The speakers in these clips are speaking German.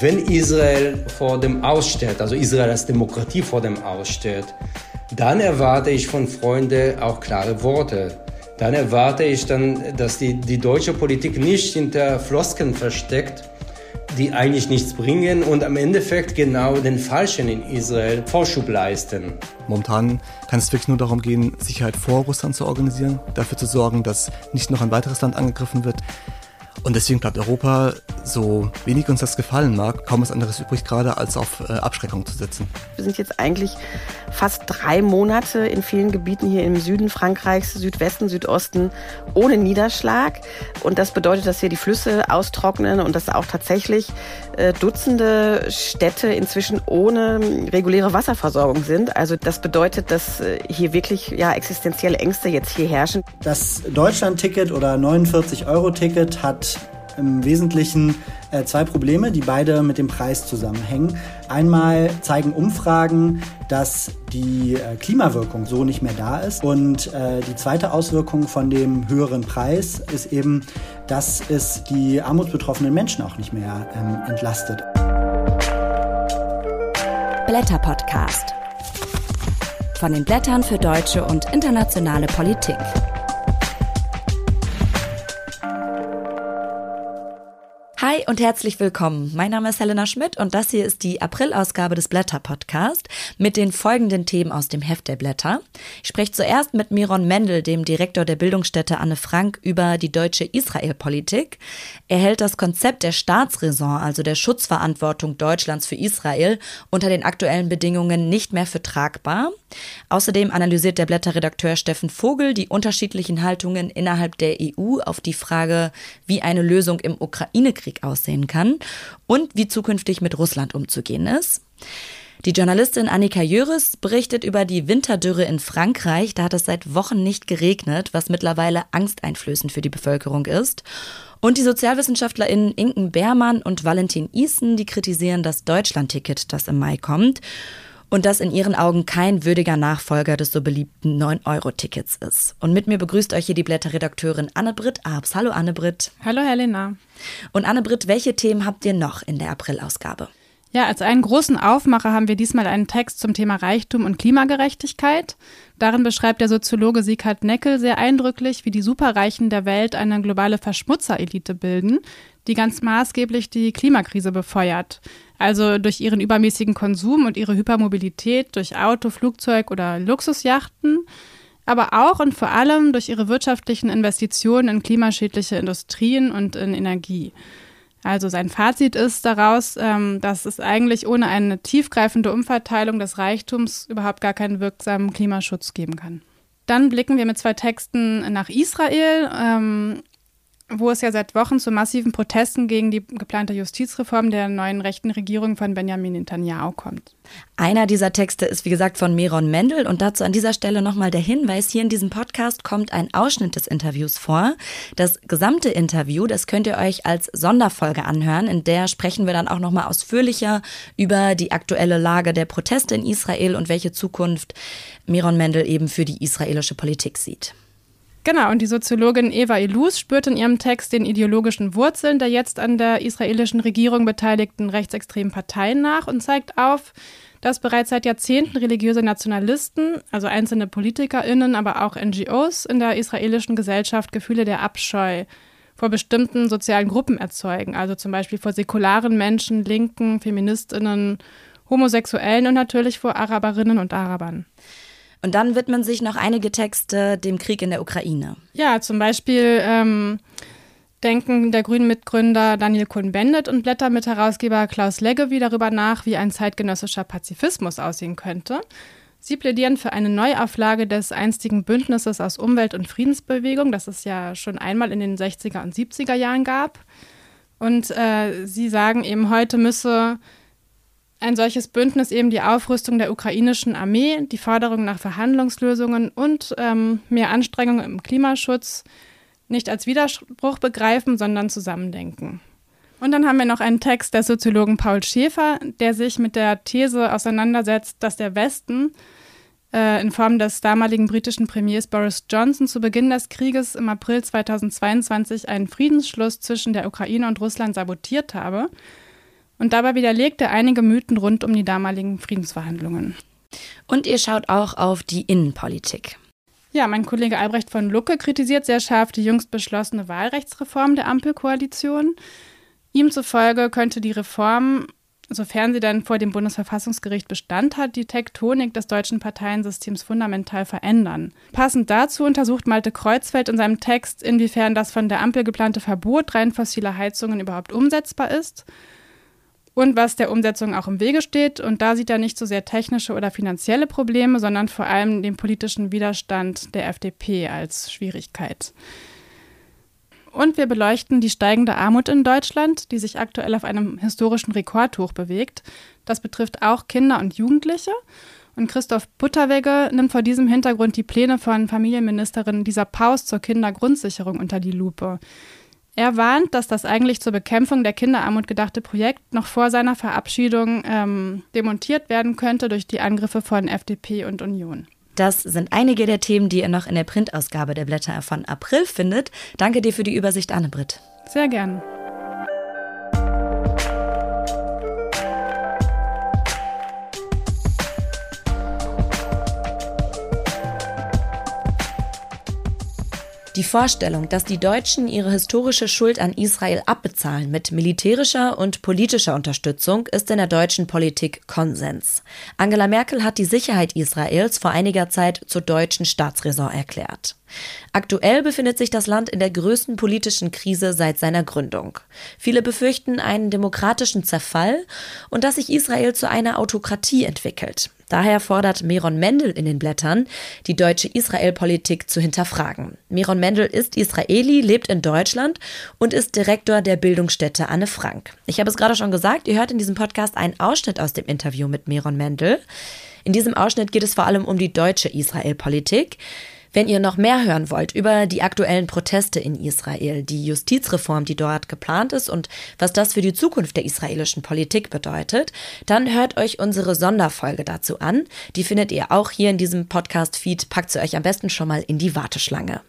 Wenn Israel vor dem aussteht, also Israel als Demokratie vor dem aussteht, dann erwarte ich von Freunden auch klare Worte. Dann erwarte ich dann, dass die, die deutsche Politik nicht hinter Flosken versteckt, die eigentlich nichts bringen und am Endeffekt genau den Falschen in Israel Vorschub leisten. Momentan kann es wirklich nur darum gehen, Sicherheit vor Russland zu organisieren, dafür zu sorgen, dass nicht noch ein weiteres Land angegriffen wird. Und deswegen bleibt Europa, so wenig uns das gefallen mag, kaum was anderes übrig, gerade als auf äh, Abschreckung zu setzen. Wir sind jetzt eigentlich fast drei Monate in vielen Gebieten hier im Süden Frankreichs, Südwesten, Südosten ohne Niederschlag. Und das bedeutet, dass hier die Flüsse austrocknen und dass auch tatsächlich äh, Dutzende Städte inzwischen ohne reguläre Wasserversorgung sind. Also das bedeutet, dass äh, hier wirklich ja, existenzielle Ängste jetzt hier herrschen. Das Deutschland-Ticket oder 49-Euro-Ticket hat im Wesentlichen äh, zwei Probleme, die beide mit dem Preis zusammenhängen. Einmal zeigen Umfragen, dass die äh, Klimawirkung so nicht mehr da ist. Und äh, die zweite Auswirkung von dem höheren Preis ist eben, dass es die armutsbetroffenen Menschen auch nicht mehr ähm, entlastet. Blätter Podcast. Von den Blättern für deutsche und internationale Politik. Und herzlich willkommen. Mein Name ist Helena Schmidt und das hier ist die April-Ausgabe des Blätter-Podcast mit den folgenden Themen aus dem Heft der Blätter. Ich spreche zuerst mit Miron Mendel, dem Direktor der Bildungsstätte Anne Frank, über die deutsche Israel-Politik. Er hält das Konzept der Staatsräson, also der Schutzverantwortung Deutschlands für Israel, unter den aktuellen Bedingungen nicht mehr für tragbar. Außerdem analysiert der Blätterredakteur Steffen Vogel die unterschiedlichen Haltungen innerhalb der EU auf die Frage, wie eine Lösung im Ukraine-Krieg Krieg aussehen kann und wie zukünftig mit Russland umzugehen ist. Die Journalistin Annika Jöris berichtet über die Winterdürre in Frankreich. Da hat es seit Wochen nicht geregnet, was mittlerweile angsteinflößend für die Bevölkerung ist. Und die SozialwissenschaftlerInnen Inken Beermann und Valentin Isen, die kritisieren das Deutschland-Ticket, das im Mai kommt und das in ihren Augen kein würdiger Nachfolger des so beliebten 9-Euro-Tickets ist. Und mit mir begrüßt euch hier die Blätterredakteurin Anne-Britt Abs. Hallo Anne-Britt. Hallo Helena. Und Anne-Britt, welche Themen habt ihr noch in der April-Ausgabe? Ja, als einen großen Aufmacher haben wir diesmal einen Text zum Thema Reichtum und Klimagerechtigkeit. Darin beschreibt der Soziologe Sieghard Neckel sehr eindrücklich, wie die Superreichen der Welt eine globale Verschmutzerelite bilden, die ganz maßgeblich die Klimakrise befeuert. Also durch ihren übermäßigen Konsum und ihre Hypermobilität durch Auto, Flugzeug oder Luxusjachten, aber auch und vor allem durch ihre wirtschaftlichen Investitionen in klimaschädliche Industrien und in Energie. Also sein Fazit ist daraus, ähm, dass es eigentlich ohne eine tiefgreifende Umverteilung des Reichtums überhaupt gar keinen wirksamen Klimaschutz geben kann. Dann blicken wir mit zwei Texten nach Israel. Wo es ja seit Wochen zu massiven Protesten gegen die geplante Justizreform der neuen rechten Regierung von Benjamin Netanyahu kommt. Einer dieser Texte ist wie gesagt von Meron Mendel und dazu an dieser Stelle nochmal der Hinweis, hier in diesem Podcast kommt ein Ausschnitt des Interviews vor. Das gesamte Interview, das könnt ihr euch als Sonderfolge anhören, in der sprechen wir dann auch nochmal ausführlicher über die aktuelle Lage der Proteste in Israel und welche Zukunft Meron Mendel eben für die israelische Politik sieht. Genau, und die Soziologin Eva Ilus spürt in ihrem Text den ideologischen Wurzeln der jetzt an der israelischen Regierung beteiligten rechtsextremen Parteien nach und zeigt auf, dass bereits seit Jahrzehnten religiöse Nationalisten, also einzelne PolitikerInnen, aber auch NGOs in der israelischen Gesellschaft Gefühle der Abscheu vor bestimmten sozialen Gruppen erzeugen, also zum Beispiel vor säkularen Menschen, Linken, FeministInnen, Homosexuellen und natürlich vor Araberinnen und Arabern. Und dann widmen sich noch einige Texte dem Krieg in der Ukraine. Ja, zum Beispiel ähm, denken der Grünen-Mitgründer Daniel Cohn-Bendit und Blätter-Mitherausgeber Klaus Leggevi darüber nach, wie ein zeitgenössischer Pazifismus aussehen könnte. Sie plädieren für eine Neuauflage des einstigen Bündnisses aus Umwelt- und Friedensbewegung, das es ja schon einmal in den 60er und 70er Jahren gab. Und äh, sie sagen eben, heute müsse ein solches Bündnis eben die Aufrüstung der ukrainischen Armee, die Forderung nach Verhandlungslösungen und ähm, mehr Anstrengungen im Klimaschutz nicht als Widerspruch begreifen, sondern zusammendenken. Und dann haben wir noch einen Text des Soziologen Paul Schäfer, der sich mit der These auseinandersetzt, dass der Westen äh, in Form des damaligen britischen Premiers Boris Johnson zu Beginn des Krieges im April 2022 einen Friedensschluss zwischen der Ukraine und Russland sabotiert habe Und dabei widerlegt er einige Mythen rund um die damaligen Friedensverhandlungen. Und ihr schaut auch auf die Innenpolitik. Ja, mein Kollege Albrecht von Lucke kritisiert sehr scharf die jüngst beschlossene Wahlrechtsreform der Ampelkoalition. Ihm zufolge könnte die Reform, sofern sie dann vor dem Bundesverfassungsgericht Bestand hat, die Tektonik des deutschen Parteiensystems fundamental verändern. Passend dazu untersucht Malte Kreuzfeld in seinem Text, inwiefern das von der Ampel geplante Verbot rein fossiler Heizungen überhaupt umsetzbar ist und was der Umsetzung auch im Wege steht. Und da sieht er nicht so sehr technische oder finanzielle Probleme, sondern vor allem den politischen Widerstand der FDP als Schwierigkeit. Und wir beleuchten die steigende Armut in Deutschland, die sich aktuell auf einem historischen Rekordhoch bewegt. Das betrifft auch Kinder und Jugendliche. Und Christoph Butterwegge nimmt vor diesem Hintergrund die Pläne von Familienministerin Lisa Paus zur Kindergrundsicherung unter die Lupe. Er warnt, dass das eigentlich zur Bekämpfung der Kinderarmut gedachte Projekt noch vor seiner Verabschiedung ähm, demontiert werden könnte durch die Angriffe von FDP und Union. Das sind einige der Themen, die ihr noch in der Printausgabe der Blätter von April findet. Danke dir für die Übersicht, Anne-Britt. Sehr gerne. Die Vorstellung, dass die Deutschen ihre historische Schuld an Israel abbezahlen mit militärischer und politischer Unterstützung, ist in der deutschen Politik Konsens. Angela Merkel hat die Sicherheit Israels vor einiger Zeit zur deutschen Staatsräson erklärt. Aktuell befindet sich das Land in der größten politischen Krise seit seiner Gründung. Viele befürchten einen demokratischen Zerfall und dass sich Israel zu einer Autokratie entwickelt. Daher fordert Meron Mendel in den Blättern, die deutsche Israel-Politik zu hinterfragen. Meron Mendel ist Israeli, lebt in Deutschland und ist Direktor der Bildungsstätte Anne Frank. Ich habe es gerade schon gesagt, ihr hört in diesem Podcast einen Ausschnitt aus dem Interview mit Meron Mendel. In diesem Ausschnitt geht es vor allem um die deutsche Israel-Politik. Wenn ihr noch mehr hören wollt über die aktuellen Proteste in Israel, die Justizreform, die dort geplant ist und was das für die Zukunft der israelischen Politik bedeutet, dann hört euch unsere Sonderfolge dazu an. Die findet ihr auch hier in diesem Podcast-Feed. Packt sie euch am besten schon mal in die Warteschlange.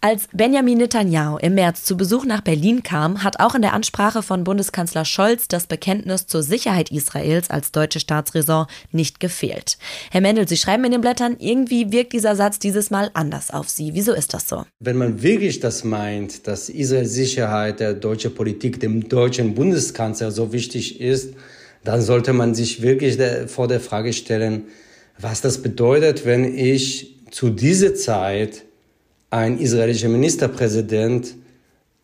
Als Benjamin Netanyahu im März zu Besuch nach Berlin kam, hat auch in der Ansprache von Bundeskanzler Scholz das Bekenntnis zur Sicherheit Israels als deutsche Staatsräson nicht gefehlt. Herr Mendel, Sie schreiben in den Blättern, irgendwie wirkt dieser Satz dieses Mal anders auf Sie. Wieso ist das so? Wenn man wirklich das meint, dass Israels Sicherheit der deutschen Politik dem deutschen Bundeskanzler so wichtig ist, dann sollte man sich wirklich vor der Frage stellen, was das bedeutet, wenn ich zu dieser Zeit ein israelischer Ministerpräsident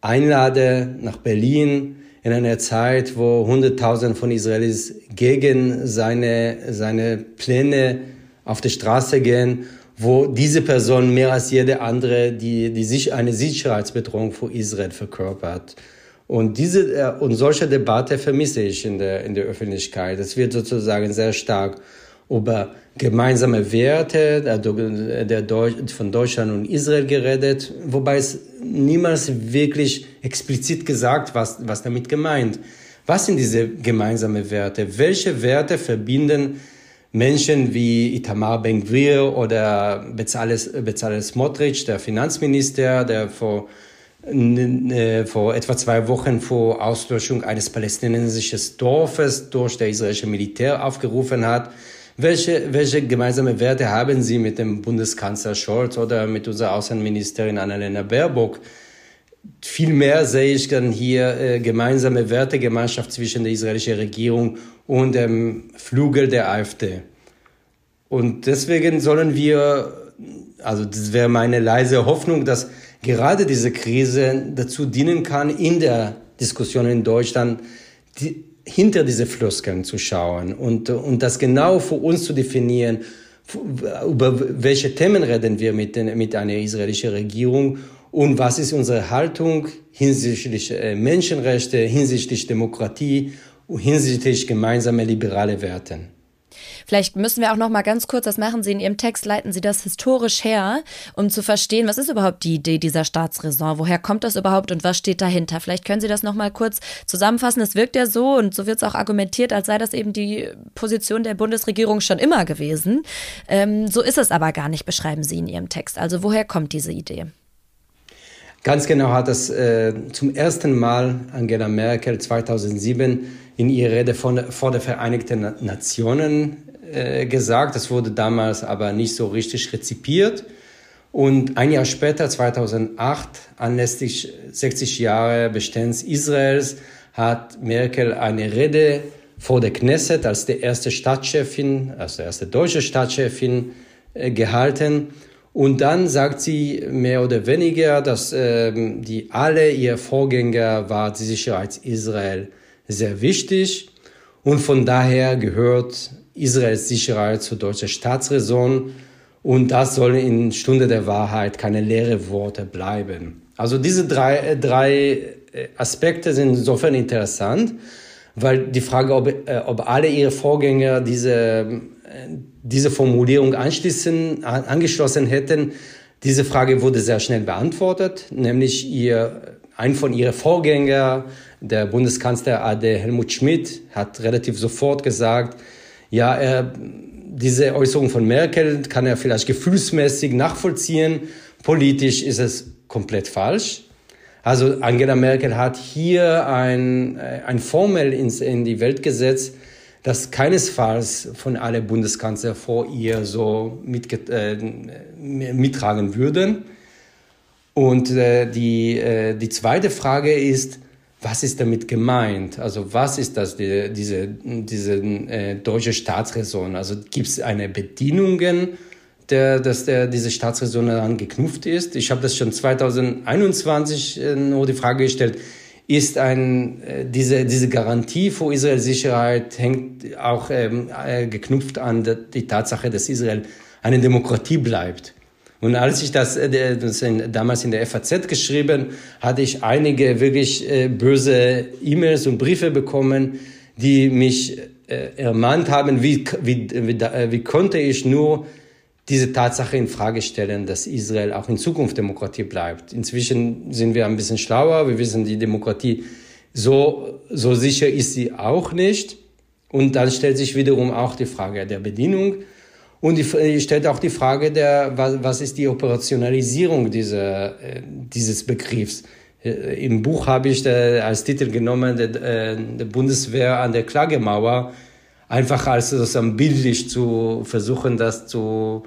einlade nach Berlin in einer Zeit, wo Hunderttausende von Israelis gegen seine, seine Pläne auf die Straße gehen, wo diese Person mehr als jede andere die, die sich eine Sicherheitsbedrohung für Israel verkörpert. Und diese äh, und solche Debatte vermisse ich in der, in der Öffentlichkeit. Es wird sozusagen sehr stark über gemeinsame Werte der Deutsch, von Deutschland und Israel geredet, wobei es niemals wirklich explizit gesagt, was, was damit gemeint. Was sind diese gemeinsamen Werte? Welche Werte verbinden Menschen wie Itamar Ben-Gvir oder Bezalel Smotrich, der Finanzminister, der vor, äh, vor etwa zwei Wochen vor Auslöschung eines palästinensischen Dorfes durch das israelische Militär aufgerufen hat, welche, welche gemeinsame Werte haben Sie mit dem Bundeskanzler Scholz oder mit unserer Außenministerin Annalena Baerbock? Vielmehr sehe ich dann hier äh, gemeinsame Wertegemeinschaft zwischen der israelischen Regierung und dem Flügel der AfD. Und deswegen sollen wir, also das wäre meine leise Hoffnung, dass gerade diese Krise dazu dienen kann, in der Diskussion in Deutschland die, hinter diese Floskeln zu schauen und, und das genau für uns zu definieren, über welche Themen reden wir mit, den, mit einer israelischen Regierung und was ist unsere Haltung hinsichtlich äh, Menschenrechte, hinsichtlich Demokratie, hinsichtlich gemeinsame liberale Werten. Vielleicht müssen wir auch noch mal ganz kurz, das machen Sie in Ihrem Text, leiten Sie das historisch her, um zu verstehen, was ist überhaupt die Idee dieser Staatsräson? Woher kommt das überhaupt und was steht dahinter? Vielleicht können Sie das noch mal kurz zusammenfassen. Es wirkt ja so und so wird es auch argumentiert, als sei das eben die Position der Bundesregierung schon immer gewesen. Ähm, so ist es aber gar nicht, beschreiben Sie in Ihrem Text. Also woher kommt diese Idee? Ganz genau hat das äh, zum ersten Mal Angela Merkel 2007 in ihrer Rede von, vor der Vereinigten Nationen äh, gesagt. Das wurde damals aber nicht so richtig rezipiert. Und ein Jahr später, 2008, anlässlich 60 Jahre Bestehens Israels, hat Merkel eine Rede vor der Knesset als die erste Stadtchefin, als die erste deutsche Stadtchefin äh, gehalten. Und dann sagt sie mehr oder weniger, dass äh, die alle ihr Vorgänger war die Sicherheit Israel sehr wichtig und von daher gehört Israels Sicherheit zur deutschen Staatsräson und das soll in Stunde der Wahrheit keine leere Worte bleiben. Also diese drei, äh, drei äh, Aspekte sind insofern interessant, weil die Frage, ob, äh, ob alle ihre Vorgänger diese, diese Formulierung anschließen, angeschlossen hätten, diese Frage wurde sehr schnell beantwortet, nämlich ihr, ein von ihren Vorgängern, der Bundeskanzler AD Helmut Schmidt, hat relativ sofort gesagt, ja, er diese Äußerung von Merkel kann er vielleicht gefühlsmäßig nachvollziehen. Politisch ist es komplett falsch. Also Angela Merkel hat hier ein, äh, ein Formel ins, in die Welt gesetzt, das keinesfalls von allen Bundeskanzler vor ihr so mit, äh, mittragen würden. Und äh, die, äh, die zweite Frage ist, was ist damit gemeint? Also was ist das, die, diese, diese äh, deutsche Staatsräson? Also gibt es eine Bedienungen, der, dass der, diese Staatsräson daran geknüpft ist? Ich habe das schon 2021 äh, nur die Frage gestellt, ist ein, äh, diese, diese Garantie für Israels Sicherheit hängt auch ähm, äh, geknüpft an die Tatsache, dass Israel eine Demokratie bleibt. Und als ich das, äh, das in, damals in der FAZ geschrieben, hatte ich einige wirklich äh, böse E-Mails und Briefe bekommen, die mich äh, ermahnt haben, wie, wie, wie, äh, wie konnte ich nur diese Tatsache in Frage stellen, dass Israel auch in Zukunft Demokratie bleibt. Inzwischen sind wir ein bisschen schlauer. Wir wissen, die Demokratie so, so sicher ist sie auch nicht. Und dann stellt sich wiederum auch die Frage der Bedienung. Und ich stellt auch die Frage, der, was ist die Operationalisierung dieser, äh, dieses Begriffs? Äh, Im Buch habe ich äh, als Titel genommen, der, der Bundeswehr an der Klagemauer, einfach als sozusagen bildlich zu versuchen, das zu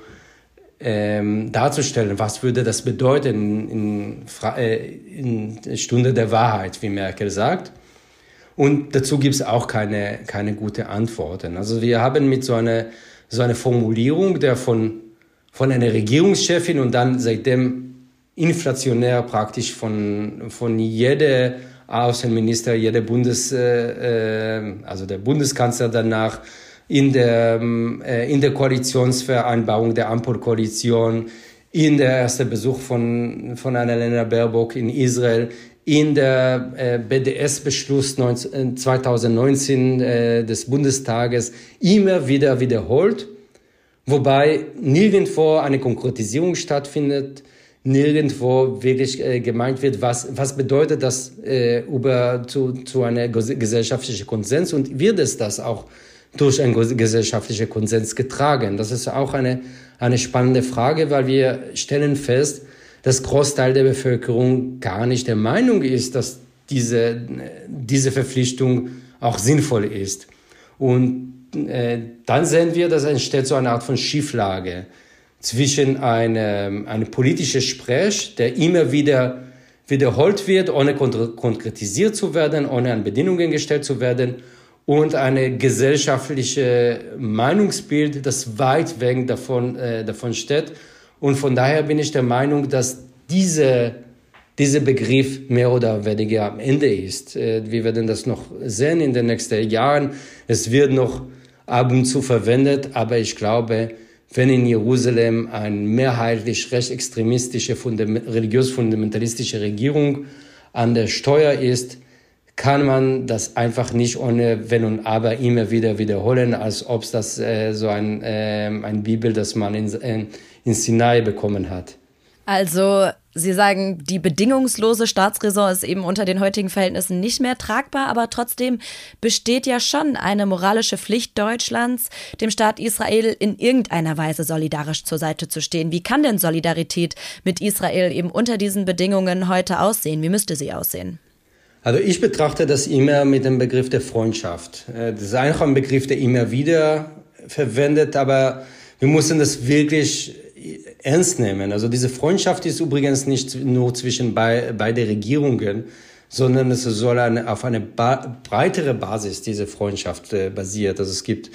ähm, darzustellen. Was würde das bedeuten in, in, in Stunde der Wahrheit, wie Merkel sagt? Und dazu gibt es auch keine, keine gute Antworten. Also wir haben mit so einer so eine Formulierung, der von, von einer Regierungschefin und dann seitdem inflationär praktisch von, von jeder Außenminister, jeder Bundes, äh, äh, also der Bundeskanzler danach in der, äh, in der Koalitionsvereinbarung der Ampelkoalition, in der erste Besuch von, von Annalena Baerbock in Israel, in der äh, BDS-Beschluss 2019 äh, des Bundestages immer wieder wiederholt, wobei nirgendwo eine Konkretisierung stattfindet, nirgendwo wirklich äh, gemeint wird, was, was bedeutet das äh, über zu, zu einer gesellschaftlichen Konsens und wird es das auch durch einen gesellschaftlichen Konsens getragen? Das ist auch eine, eine spannende Frage, weil wir stellen fest, dass Großteil der Bevölkerung gar nicht der Meinung ist, dass diese, diese Verpflichtung auch sinnvoll ist. Und äh, dann sehen wir, dass entsteht so eine Art von Schieflage zwischen einem eine politische Sprech, der immer wieder wiederholt wird, ohne konkretisiert zu werden, ohne an Bedingungen gestellt zu werden, und eine gesellschaftliche Meinungsbild, das weit weg davon, äh, davon steht und von daher bin ich der Meinung, dass diese, dieser Begriff mehr oder weniger am Ende ist. Äh, wir werden das noch sehen in den nächsten Jahren. Es wird noch ab und zu verwendet, aber ich glaube, wenn in Jerusalem eine mehrheitlich rechtsextremistische, religiös-fundamentalistische Regierung an der Steuer ist, kann man das einfach nicht ohne Wenn und Aber immer wieder wiederholen, als ob das äh, so ein, äh, ein Bibel, das man in, äh, in Sinai bekommen hat. Also Sie sagen, die bedingungslose Staatsräson ist eben unter den heutigen Verhältnissen nicht mehr tragbar, aber trotzdem besteht ja schon eine moralische Pflicht Deutschlands, dem Staat Israel in irgendeiner Weise solidarisch zur Seite zu stehen. Wie kann denn Solidarität mit Israel eben unter diesen Bedingungen heute aussehen? Wie müsste sie aussehen? Also ich betrachte das immer mit dem Begriff der Freundschaft. Äh, das ist einfach ein Begriff, der immer wieder verwendet, aber wir müssen das wirklich ernst nehmen. Also diese Freundschaft ist übrigens nicht nur zwischen bei, beide Regierungen, sondern es soll eine, auf eine ba breitere Basis diese Freundschaft äh, basiert. Also es gibt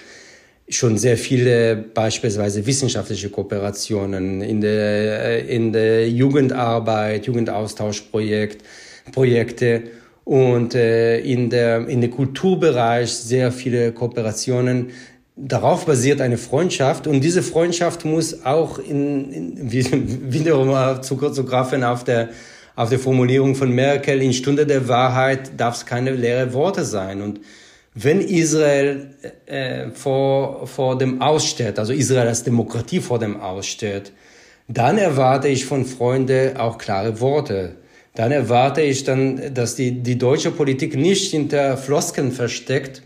schon sehr viele beispielsweise wissenschaftliche Kooperationen in der, äh, in der Jugendarbeit, Jugendaustauschprojekt, Projekte und äh, in der, in der Kulturbereich sehr viele Kooperationen darauf basiert eine Freundschaft und diese Freundschaft muss auch in, in wiederum zu kurz zu greifen auf der auf der Formulierung von Merkel in Stunde der Wahrheit darf es keine leere Worte sein und wenn Israel äh, vor vor dem aussteht, also Israel als Demokratie vor dem aussteht, dann erwarte ich von Freunde auch klare Worte. Dann erwarte ich dann, dass die die deutsche Politik nicht hinter Floskeln versteckt,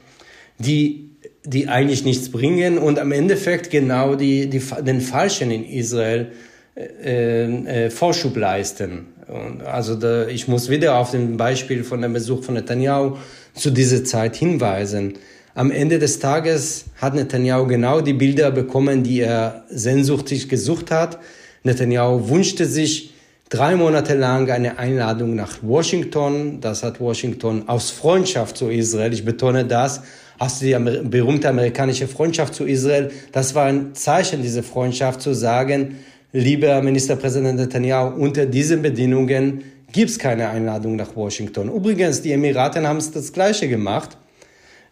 die die eigentlich nichts bringen und am Endeffekt genau die, die, den Falschen in Israel äh, äh, Vorschub leisten. Und also da, ich muss wieder auf den Beispiel von dem Besuch von Netanyahu zu dieser Zeit hinweisen. Am Ende des Tages hat Netanyahu genau die Bilder bekommen, die er sehnsuchtig gesucht hat. Netanyahu wünschte sich drei Monate lang eine Einladung nach Washington. Das hat Washington aus Freundschaft zu Israel, ich betone das, hast du die berühmte amerikanische Freundschaft zu Israel. Das war ein Zeichen dieser Freundschaft zu sagen, lieber Ministerpräsident Netanyahu, unter diesen Bedingungen gibt es keine Einladung nach Washington. Übrigens, die Emiraten haben es das Gleiche gemacht.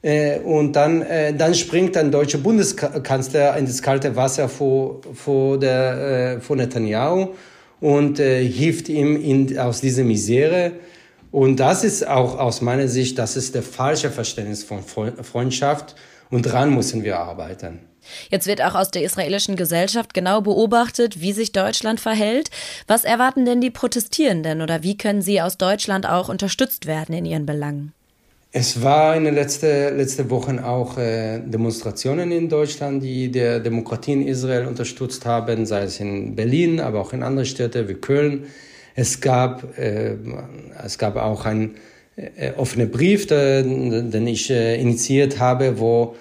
Äh, und dann, äh, dann springt ein deutscher Bundeskanzler in das kalte Wasser vor, vor, der, äh, vor Netanyahu und hilft ihm in, aus dieser Misere. Und das ist auch aus meiner Sicht, das ist der falsche Verständnis von Freundschaft und daran müssen wir arbeiten. Jetzt wird auch aus der israelischen Gesellschaft genau beobachtet, wie sich Deutschland verhält. Was erwarten denn die Protestierenden oder wie können sie aus Deutschland auch unterstützt werden in ihren Belangen? Es war in den letzten letzte Wochen auch äh, Demonstrationen in Deutschland, die der Demokratie in Israel unterstützt haben, sei es in Berlin, aber auch in anderen Städten wie Köln. Es gab, äh, es gab auch einen äh, offenen Brief, den, den ich äh, initiiert habe, wo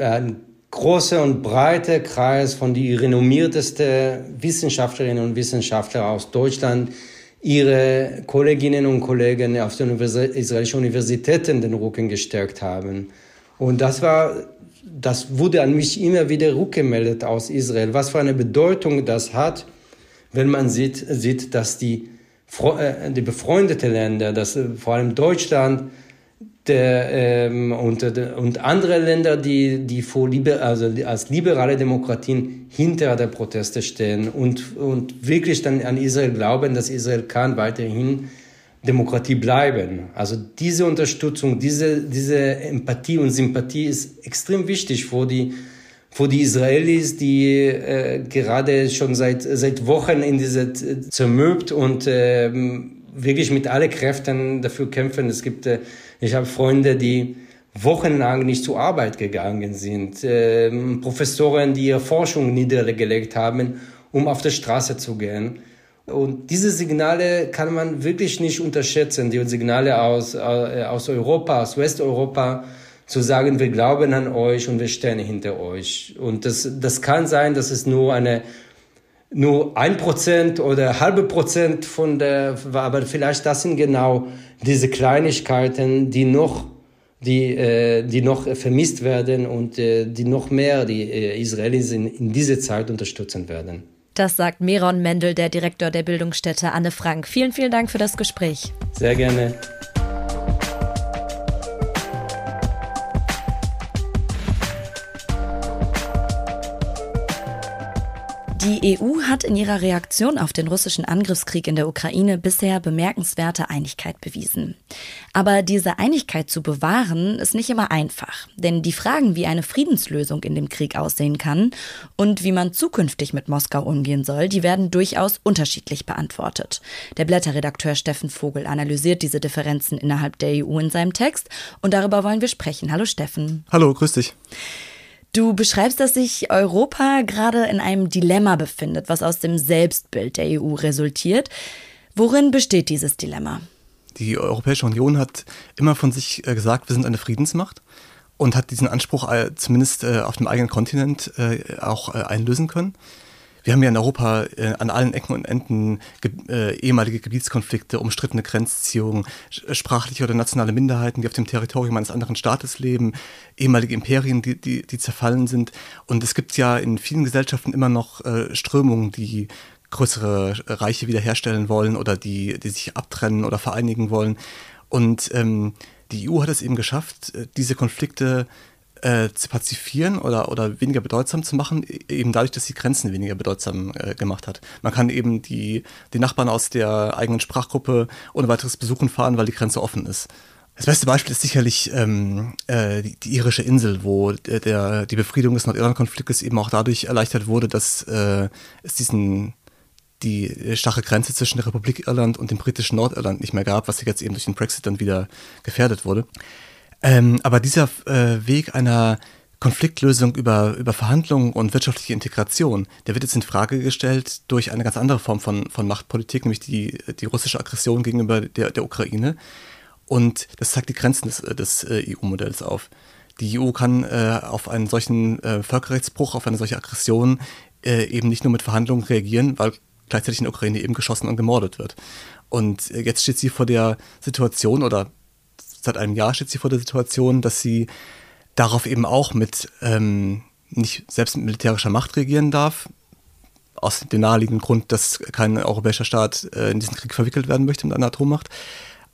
ein großer und breiter Kreis von die renommiertesten Wissenschaftlerinnen und Wissenschaftler aus Deutschland ihre Kolleginnen und Kollegen auf den israelischen Universitäten den Rücken gestärkt haben. Und das war, das wurde an mich immer wieder rückgemeldet aus Israel, was für eine Bedeutung das hat wenn man sieht, sieht dass die, äh, die befreundeten Länder, dass äh, vor allem Deutschland der, ähm, und, äh, und andere Länder, die, die vor liber, also als liberale Demokratien hinter der Proteste stehen und, und wirklich dann an Israel glauben, dass Israel kann weiterhin Demokratie bleiben. Also diese Unterstützung, diese, diese Empathie und Sympathie ist extrem wichtig für die für die Israelis, die äh, gerade schon seit, seit Wochen in diese zermürbt und äh, wirklich mit allen Kräften dafür kämpfen. Es gibt, äh, ich habe Freunde, die wochenlang nicht zur Arbeit gegangen sind, äh, Professoren, die ihre Forschung niedergelegt haben, um auf der Straße zu gehen. Und diese Signale kann man wirklich nicht unterschätzen, die Signale aus, äh, aus Europa, aus Westeuropa, zu sagen, wir glauben an euch und wir stehen hinter euch. Und das, das kann sein, dass es nur eine nur ein Prozent oder halbe Prozent von der, aber vielleicht das sind genau diese Kleinigkeiten, die noch, die, äh, die noch vermisst werden und äh, die noch mehr die äh, Israelis in, in dieser Zeit unterstützen werden. Das sagt Meron Mendel, der Direktor der Bildungsstätte Anne Frank. Vielen, vielen Dank für das Gespräch. Sehr gerne. Die EU hat in ihrer Reaktion auf den russischen Angriffskrieg in der Ukraine bisher bemerkenswerte Einigkeit bewiesen. Aber diese Einigkeit zu bewahren, ist nicht immer einfach. Denn die Fragen, wie eine Friedenslösung in dem Krieg aussehen kann und wie man zukünftig mit Moskau umgehen soll, die werden durchaus unterschiedlich beantwortet. Der Blätterredakteur Steffen Vogel analysiert diese Differenzen innerhalb der EU in seinem Text und darüber wollen wir sprechen. Hallo Steffen. Hallo, grüß dich. Du beschreibst, dass sich Europa gerade in einem Dilemma befindet, was aus dem Selbstbild der EU resultiert. Worin besteht dieses Dilemma? Die Europäische Union hat immer von sich äh, gesagt, wir sind eine Friedensmacht und hat diesen Anspruch äh, zumindest äh, auf dem eigenen Kontinent auch einlösen können. Wir haben ja in Europa äh, an allen Ecken und Enden ge äh, ehemalige Gebietskonflikte, umstrittene Grenzziehungen, sprachliche oder nationale Minderheiten, die auf dem Territorium eines anderen Staates leben, ehemalige Imperien, die, die, die zerfallen sind. Und es gibt ja in vielen Gesellschaften immer noch äh, Strömungen, die größere Reiche wiederherstellen wollen oder die, die sich abtrennen oder vereinigen wollen. Und ähm, die EU hat es eben geschafft, äh, diese Konflikte äh, zu pazifieren oder, oder weniger bedeutsam zu machen, e-, eben dadurch, dass sie Grenzen weniger bedeutsam äh, gemacht hat. Man kann eben die, die Nachbarn aus der eigenen Sprachgruppe ohne weiteres besuchen fahren, weil die Grenze offen ist. Das beste Beispiel ist sicherlich ähm, äh, die, die, irische Insel, wo der, der, die Befriedung des Nordirland-Konfliktes eben auch dadurch erleichtert wurde, dass äh, es diesen die starre Grenze zwischen der Republik Irland und dem britischen Nordirland nicht mehr gab, was jetzt eben durch den Brexit dann wieder gefährdet wurde. Ähm, aber dieser äh, Weg einer Konfliktlösung über, über Verhandlungen und wirtschaftliche Integration, der wird jetzt in Frage gestellt durch eine ganz andere Form von, von Machtpolitik, nämlich die, die russische Aggression gegenüber der, der Ukraine. Und das zeigt die Grenzen des, des äh, EU-Modells auf. Die EU kann äh, auf einen solchen äh, Völkerrechtsbruch, auf eine solche Aggression äh, eben nicht nur mit Verhandlungen reagieren, weil gleichzeitig in der Ukraine eben geschossen und gemordet wird. Und äh, jetzt steht sie vor der Situation oder seit einem Jahr steht sie vor der Situation, dass sie darauf eben auch mit ähm, nicht selbst mit militärischer Macht regieren darf, aus dem naheliegenden Grund, dass kein europäischer Staat äh, in diesen Krieg verwickelt werden möchte mit einer Atommacht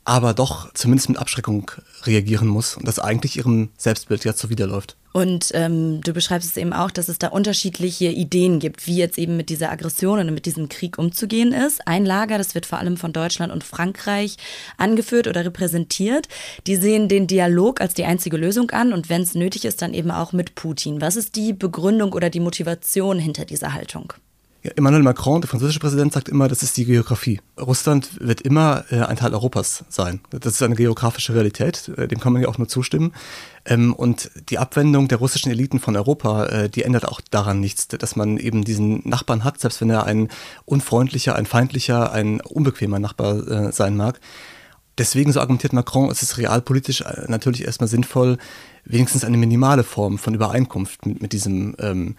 aber doch zumindest mit Abschreckung reagieren muss und das eigentlich ihrem Selbstbild ja zuwiderläuft. Und ähm, du beschreibst es eben auch, dass es da unterschiedliche Ideen gibt, wie jetzt eben mit dieser Aggression und mit diesem Krieg umzugehen ist. Ein Lager, das wird vor allem von Deutschland und Frankreich angeführt oder repräsentiert. Die sehen den Dialog als die einzige Lösung an und wenn es nötig ist, dann eben auch mit Putin. Was ist die Begründung oder die Motivation hinter dieser Haltung? Ja, Emmanuel Macron, der französische Präsident, sagt immer, das ist die Geografie. Russland wird immer äh, ein Teil Europas sein. Das ist eine geografische Realität, äh, dem kann man ja auch nur zustimmen. Ähm, und die Abwendung der russischen Eliten von Europa, äh, die ändert auch daran nichts, dass man eben diesen Nachbarn hat, selbst wenn er ein unfreundlicher, ein feindlicher, ein unbequemer Nachbar äh, sein mag. Deswegen, so argumentiert Macron, ist es realpolitisch äh, natürlich erstmal sinnvoll, wenigstens eine minimale Form von Übereinkunft mit, mit diesem ähm,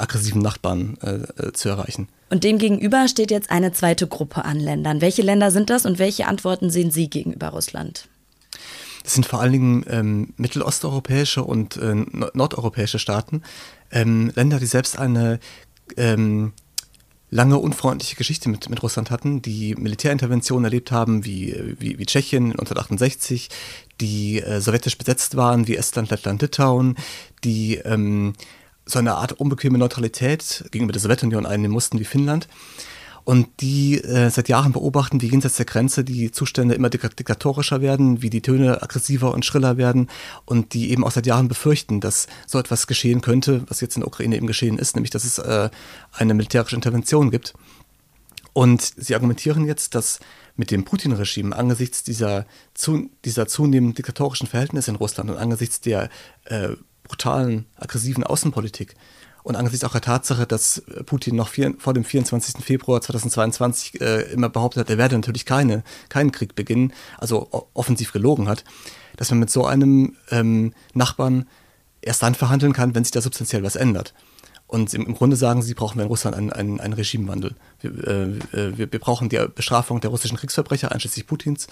aggressiven Nachbarn äh, äh, zu erreichen. Und demgegenüber steht jetzt eine zweite Gruppe an Ländern. Welche Länder sind das und welche Antworten sehen Sie gegenüber Russland? Das sind vor allen Dingen ähm, mittelosteuropäische und äh, nordeuropäische Staaten. Ähm, Länder, die selbst eine ähm, lange unfreundliche Geschichte mit, mit Russland hatten, die Militärinterventionen erlebt haben, wie, wie, wie Tschechien 1968, die äh, sowjetisch besetzt waren, wie Estland, Lettland, Litauen, die ähm, so eine Art unbequeme Neutralität gegenüber der Sowjetunion einnehmen mussten wie Finnland. Und die äh, seit Jahren beobachten, wie jenseits der Grenze die Zustände immer diktatorischer werden, wie die Töne aggressiver und schriller werden und die eben auch seit Jahren befürchten, dass so etwas geschehen könnte, was jetzt in der Ukraine eben geschehen ist, nämlich dass es äh, eine militärische Intervention gibt. Und sie argumentieren jetzt, dass mit dem Putin-Regime angesichts dieser, zu, dieser zunehmenden diktatorischen Verhältnisse in Russland und angesichts der äh, brutalen, aggressiven Außenpolitik und angesichts auch der Tatsache, dass Putin noch vier, vor dem 24. Februar 2022 äh, immer behauptet hat, er werde natürlich keine, keinen Krieg beginnen, also offensiv gelogen hat, dass man mit so einem ähm, Nachbarn erst dann verhandeln kann, wenn sich da substanziell was ändert. Und im, Grunde sagen sie, brauchen wir in Russland einen, einen, einen Regimewandel. Wir, äh, wir, wir brauchen die Bestrafung der russischen Kriegsverbrecher, einschließlich Putins.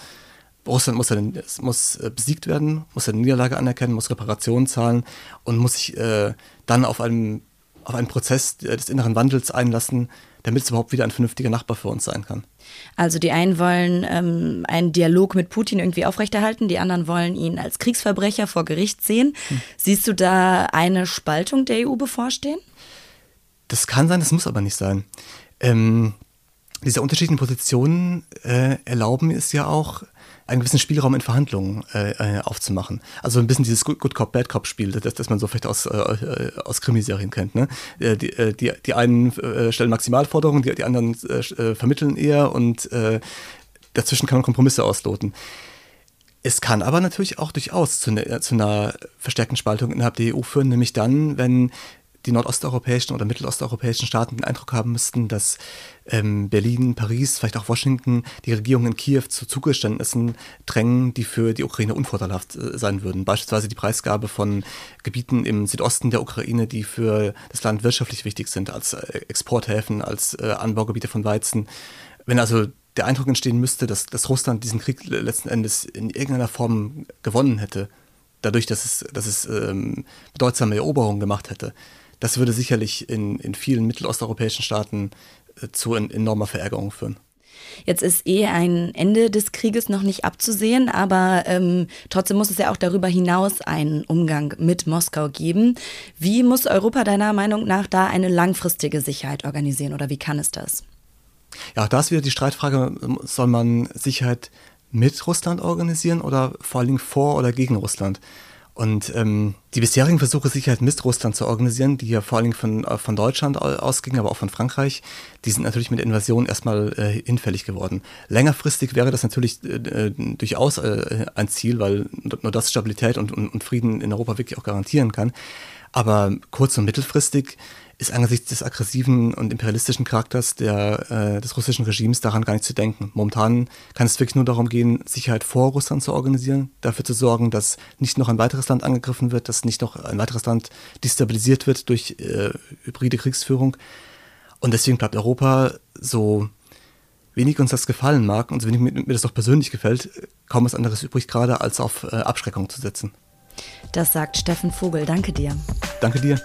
Russland muss, dann, muss äh, besiegt werden, muss eine Niederlage anerkennen, muss Reparationen zahlen und muss sich äh, dann auf, einem, auf einen Prozess des inneren Wandels einlassen, damit es überhaupt wieder ein vernünftiger Nachbar für uns sein kann. Also die einen wollen ähm, einen Dialog mit Putin irgendwie aufrechterhalten, die anderen wollen ihn als Kriegsverbrecher vor Gericht sehen. Hm. Siehst du da eine Spaltung der EU bevorstehen? Das kann sein, das muss aber nicht sein. Ähm, diese unterschiedlichen Positionen äh, erlauben es ja auch, einen gewissen Spielraum in Verhandlungen äh, äh, aufzumachen. Also ein bisschen dieses Good Cop, Bad Cop Spiel, das, das man so vielleicht aus, äh, aus Krimiserien kennt. Ne? Äh, die, äh, die, die einen äh, stellen Maximalforderungen, die, die anderen äh, vermitteln eher und äh, dazwischen kann man Kompromisse ausloten. Es kann aber natürlich auch durchaus zu, ne, zu einer verstärkten Spaltung innerhalb der EU führen, nämlich dann, wenn die nordosteuropäischen oder mittelosteuropäischen Staaten den Eindruck haben müssten, dass ähm, Berlin, Paris, vielleicht auch Washington die Regierung in Kiew zu Zugeständnissen drängen, die für die Ukraine unvorteilhaft äh, sein würden. Beispielsweise die Preisgabe von Gebieten im Südosten der Ukraine, die für das Land wirtschaftlich wichtig sind, als äh, Exporthäfen, als äh, Anbaugebiete von Weizen. Wenn also der Eindruck entstehen müsste, dass, dass Russland diesen Krieg letzten Endes in irgendeiner Form gewonnen hätte, dadurch, dass es, dass es ähm, bedeutsame Eroberungen gemacht hätte, das würde sicherlich in, in vielen mittelosteuropäischen Staaten äh, zu en enormer Verärgerung führen. Jetzt ist eh ein Ende des Krieges noch nicht abzusehen, aber ähm, trotzdem muss es ja auch darüber hinaus einen Umgang mit Moskau geben. Wie muss Europa deiner Meinung nach da eine langfristige Sicherheit organisieren oder wie kann es das? Ja, da ist wieder die Streitfrage, soll man Sicherheit mit Russland organisieren oder vor allen Dingen vor oder gegen Russland? Und ähm, die bisherigen Versuche, Sicherheit mit Russland zu organisieren, die ja vor allen Dingen von, äh, von Deutschland ausgingen, aber auch von Frankreich, die sind natürlich mit Invasion erstmal äh, hinfällig geworden. Längerfristig wäre das natürlich äh, äh durchaus äh, ein Ziel, weil nur das Stabilität und, und, und Frieden in Europa wirklich auch garantieren kann. Aber kurz- und mittelfristig ist angesichts des aggressiven und imperialistischen Charakters der, äh, des russischen Regimes daran gar nicht zu denken. Momentan kann es wirklich nur darum gehen, Sicherheit vor Russland zu organisieren, dafür zu sorgen, dass nicht noch ein weiteres Land angegriffen wird, dass nicht noch ein weiteres Land destabilisiert wird durch äh, hybride Kriegsführung. Und deswegen bleibt Europa so wenig uns das gefallen mag und so wenig mir das auch persönlich gefällt, kaum was anderes übrig gerade, als auf äh, Abschreckung zu setzen. Das sagt Steffen Vogel. Danke dir. Danke dir.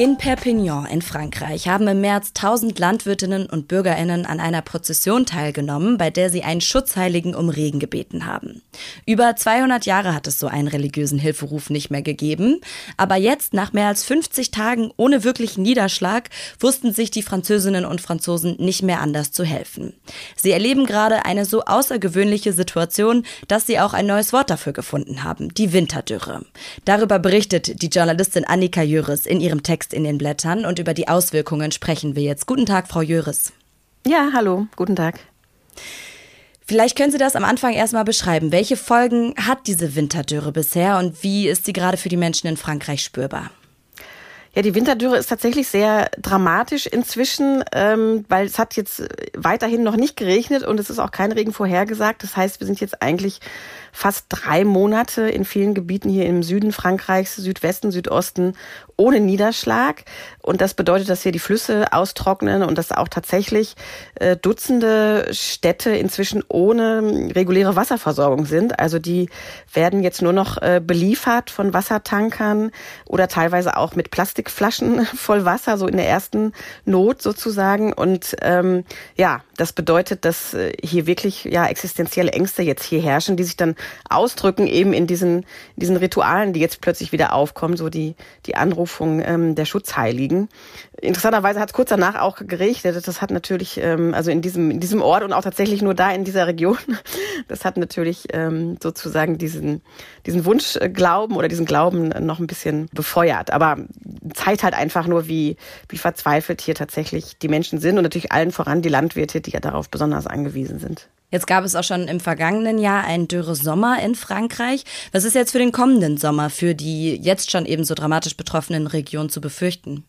In Perpignan in Frankreich haben im März 1000 Landwirtinnen und Bürgerinnen an einer Prozession teilgenommen, bei der sie einen Schutzheiligen um Regen gebeten haben. Über 200 Jahre hat es so einen religiösen Hilferuf nicht mehr gegeben, aber jetzt, nach mehr als 50 Tagen ohne wirklichen Niederschlag, wussten sich die Französinnen und Franzosen nicht mehr anders zu helfen. Sie erleben gerade eine so außergewöhnliche Situation, dass sie auch ein neues Wort dafür gefunden haben, die Winterdürre. Darüber berichtet die Journalistin Annika Jöris in ihrem Text Text in den Blättern und über die Auswirkungen sprechen wir jetzt. Guten Tag, Frau Jöris. Ja, hallo, guten Tag. Vielleicht können Sie das am Anfang erstmal beschreiben. Welche Folgen hat diese Winterdürre bisher und wie ist sie gerade für die Menschen in Frankreich spürbar? Ja, die Winterdürre ist tatsächlich sehr dramatisch inzwischen, ähm, weil es hat jetzt weiterhin noch nicht geregnet und es ist auch kein Regen vorhergesagt. Das heißt, wir sind jetzt eigentlich fast drei Monate in vielen Gebieten hier im Süden Frankreichs, Südwesten, Südosten ohne Niederschlag. Und das bedeutet, dass hier die Flüsse austrocknen und dass auch tatsächlich äh, Dutzende Städte inzwischen ohne reguläre Wasserversorgung sind. Also die werden jetzt nur noch äh, beliefert von Wassertankern oder teilweise auch mit Plastikflaschen voll Wasser, so in der ersten Not sozusagen. Und ähm, ja, das bedeutet, dass äh, hier wirklich ja existenzielle Ängste jetzt hier herrschen, die sich dann ausdrücken eben in diesen, diesen Ritualen, die jetzt plötzlich wieder aufkommen, so die, die Anrufung ähm, der Schutzheiligen. Interessanterweise hat es kurz danach auch geregnet. Das hat natürlich, ähm, also in diesem, in diesem Ort und auch tatsächlich nur da in dieser Region, das hat natürlich ähm, sozusagen diesen, diesen Wunschglauben oder diesen Glauben noch ein bisschen befeuert. Aber zeigt halt einfach nur, wie, wie verzweifelt hier tatsächlich die Menschen sind und natürlich allen voran die Landwirte, die ja darauf besonders angewiesen sind. Jetzt gab es auch schon im vergangenen Jahr einen dürre Sommer in Frankreich. Was ist jetzt für den kommenden Sommer für die jetzt schon eben so dramatisch betroffenen Regionen zu befürchten?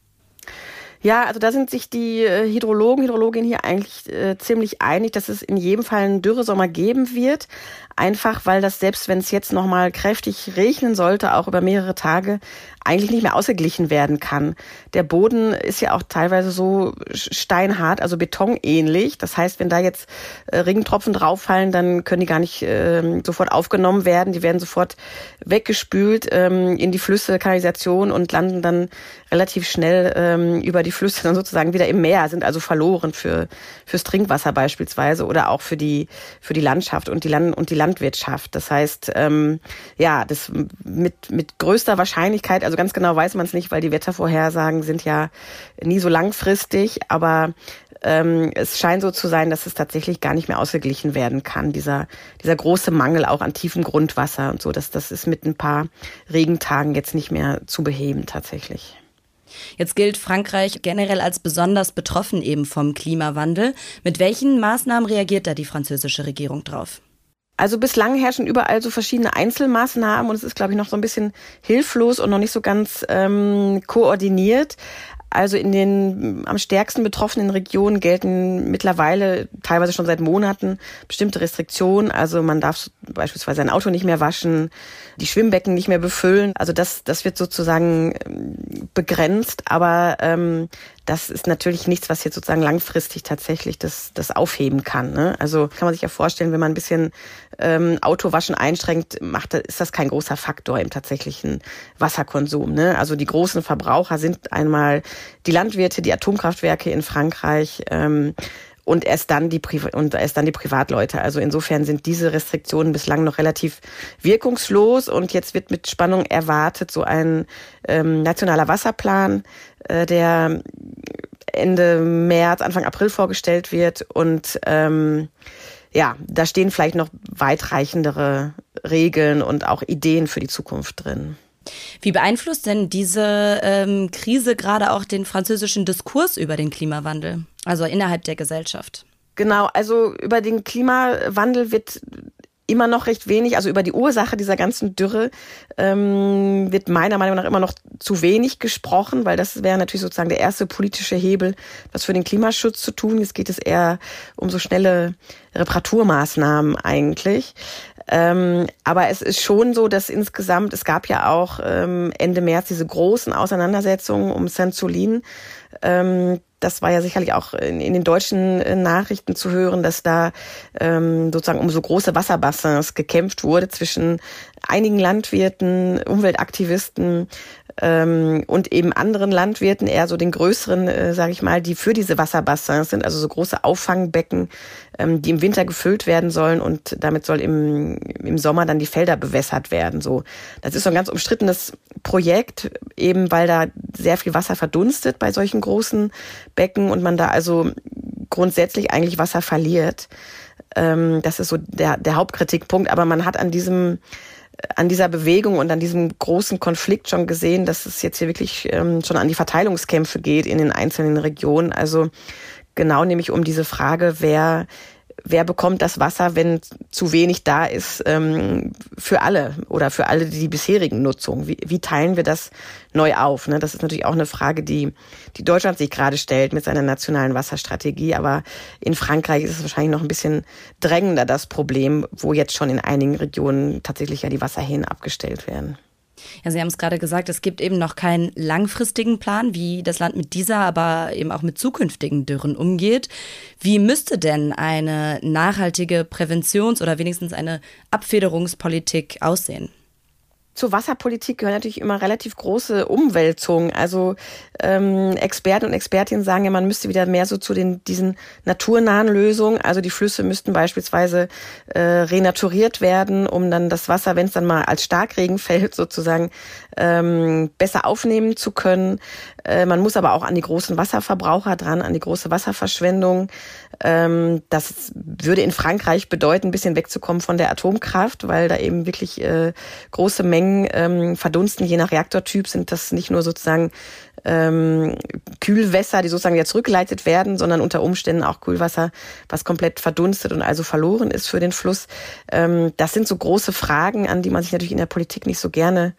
Ja, also da sind sich die äh, Hydrologen, Hydrologinnen hier eigentlich äh, ziemlich einig, dass es in jedem Fall einen Dürresommer geben wird. Einfach weil das, selbst wenn es jetzt nochmal kräftig regnen sollte, auch über mehrere Tage, eigentlich nicht mehr ausgeglichen werden kann. Der Boden ist ja auch teilweise so steinhart, also betonähnlich. Das heißt, wenn da jetzt äh, Regentropfen drauffallen, dann können die gar nicht äh, sofort aufgenommen werden. Die werden sofort weggespült ähm, in die Flüsse, Kanalisation und landen dann relativ schnell ähm, über die die Flüsse dann sozusagen wieder im Meer, sind also verloren für fürs Trinkwasser beispielsweise oder auch für die für die Landschaft und die Land und die Landwirtschaft. Das heißt, ähm, ja, das mit mit größter Wahrscheinlichkeit, also ganz genau weiß man es nicht, weil die Wettervorhersagen sind ja nie so langfristig, aber ähm, es scheint so zu sein, dass es tatsächlich gar nicht mehr ausgeglichen werden kann, dieser, dieser große Mangel auch an tiefem Grundwasser und so. Das, das ist mit ein paar Regentagen jetzt nicht mehr zu beheben tatsächlich. Jetzt gilt Frankreich generell als besonders betroffen eben vom Klimawandel. Mit welchen Maßnahmen reagiert da die französische Regierung drauf? Also bislang herrschen überall so verschiedene Einzelmaßnahmen und es ist, glaube ich, noch so ein bisschen hilflos und noch nicht so ganz ähm, koordiniert. Also in den am stärksten betroffenen Regionen gelten mittlerweile teilweise schon seit Monaten bestimmte Restriktionen. Also man darf beispielsweise ein Auto nicht mehr waschen, die Schwimmbecken nicht mehr befüllen. Also das, das wird sozusagen ähm, begrenzt, aber ähm, das ist natürlich nichts, was jetzt sozusagen langfristig tatsächlich das, das aufheben kann. Ne? Also kann man sich ja vorstellen, wenn man ein bisschen ähm, Autowaschen einschränkt, macht, ist das kein großer Faktor im tatsächlichen Wasserkonsum. Ne? Also die großen Verbraucher sind einmal die Landwirte, die Atomkraftwerke in Frankreich. Ähm, und erst dann die Pri und erst dann die Privatleute. Also insofern sind diese Restriktionen bislang noch relativ wirkungslos und jetzt wird mit Spannung erwartet so ein ähm, nationaler Wasserplan, äh, der Ende März, Anfang April vorgestellt wird und ähm, ja, da stehen vielleicht noch weitreichendere Regeln und auch Ideen für die Zukunft drin. Wie beeinflusst denn diese ähm, Krise gerade auch den französischen Diskurs über den Klimawandel, also innerhalb der Gesellschaft? Genau, also über den Klimawandel wird immer noch recht wenig, also über die Ursache dieser ganzen Dürre ähm, wird meiner Meinung nach immer noch zu wenig gesprochen, weil das wäre natürlich sozusagen der erste politische Hebel, was für den Klimaschutz zu tun. Jetzt geht es eher um so schnelle Reparaturmaßnahmen eigentlich. Ähm, aber es ist schon so, dass insgesamt, es gab ja auch ähm, Ende März diese großen Auseinandersetzungen um Senzolin. Ähm, das war ja sicherlich auch in, in den deutschen äh, Nachrichten zu hören, dass da ähm, sozusagen um so große Wasserbassins gekämpft wurde zwischen einigen Landwirten, Umweltaktivisten ähm, und eben anderen Landwirten, eher so den größeren, äh, sage ich mal, die für diese Wasserbassins sind, also so große Auffangbecken, ähm, die im Winter gefüllt werden sollen und damit soll im, im Sommer dann die Felder bewässert werden. So, das ist so ein ganz umstrittenes Projekt, eben weil da sehr viel Wasser verdunstet bei solchen großen Becken und man da also grundsätzlich eigentlich Wasser verliert. Ähm, das ist so der, der Hauptkritikpunkt. Aber man hat an diesem an dieser Bewegung und an diesem großen Konflikt schon gesehen, dass es jetzt hier wirklich ähm, schon an die Verteilungskämpfe geht in den einzelnen Regionen. Also genau nämlich um diese Frage, wer wer bekommt das Wasser, wenn zu wenig da ist ähm, für alle oder für alle die bisherigen Nutzungen? Wie, wie teilen wir das neu auf? Ne? Das ist natürlich auch eine Frage, die, die Deutschland sich gerade stellt mit seiner nationalen Wasserstrategie. Aber in Frankreich ist es wahrscheinlich noch ein bisschen drängender, das Problem, wo jetzt schon in einigen Regionen tatsächlich ja die Wasserhähne abgestellt werden. Ja, Sie haben es gerade gesagt, es gibt eben noch keinen langfristigen Plan, wie das Land mit dieser, aber eben auch mit zukünftigen Dürren umgeht. Wie müsste denn eine nachhaltige Präventions- oder wenigstens eine Abfederungspolitik aussehen? Zur Wasserpolitik gehören natürlich immer relativ große Umwälzungen. Also ähm, Experten und Expertinnen sagen ja, man müsste wieder mehr so zu den diesen naturnahen Lösungen. Also die Flüsse müssten beispielsweise äh, renaturiert werden, um dann das Wasser, wenn es dann mal als Starkregen fällt, sozusagen ähm, besser aufnehmen zu können. Äh, man muss aber auch an die großen Wasserverbraucher dran, an die große Wasserverschwendung. Ähm, das würde in Frankreich bedeuten, ein bisschen wegzukommen von der Atomkraft, weil da eben wirklich äh, große Mengen ähm, verdunsten. Je nach Reaktortyp sind das nicht nur sozusagen ähm, Kühlwässer, die sozusagen wieder zurückgeleitet werden, sondern unter Umständen auch Kühlwasser, was komplett verdunstet und also verloren ist für den Fluss. Ähm, das sind so große Fragen, an die man sich natürlich in der Politik nicht so gerne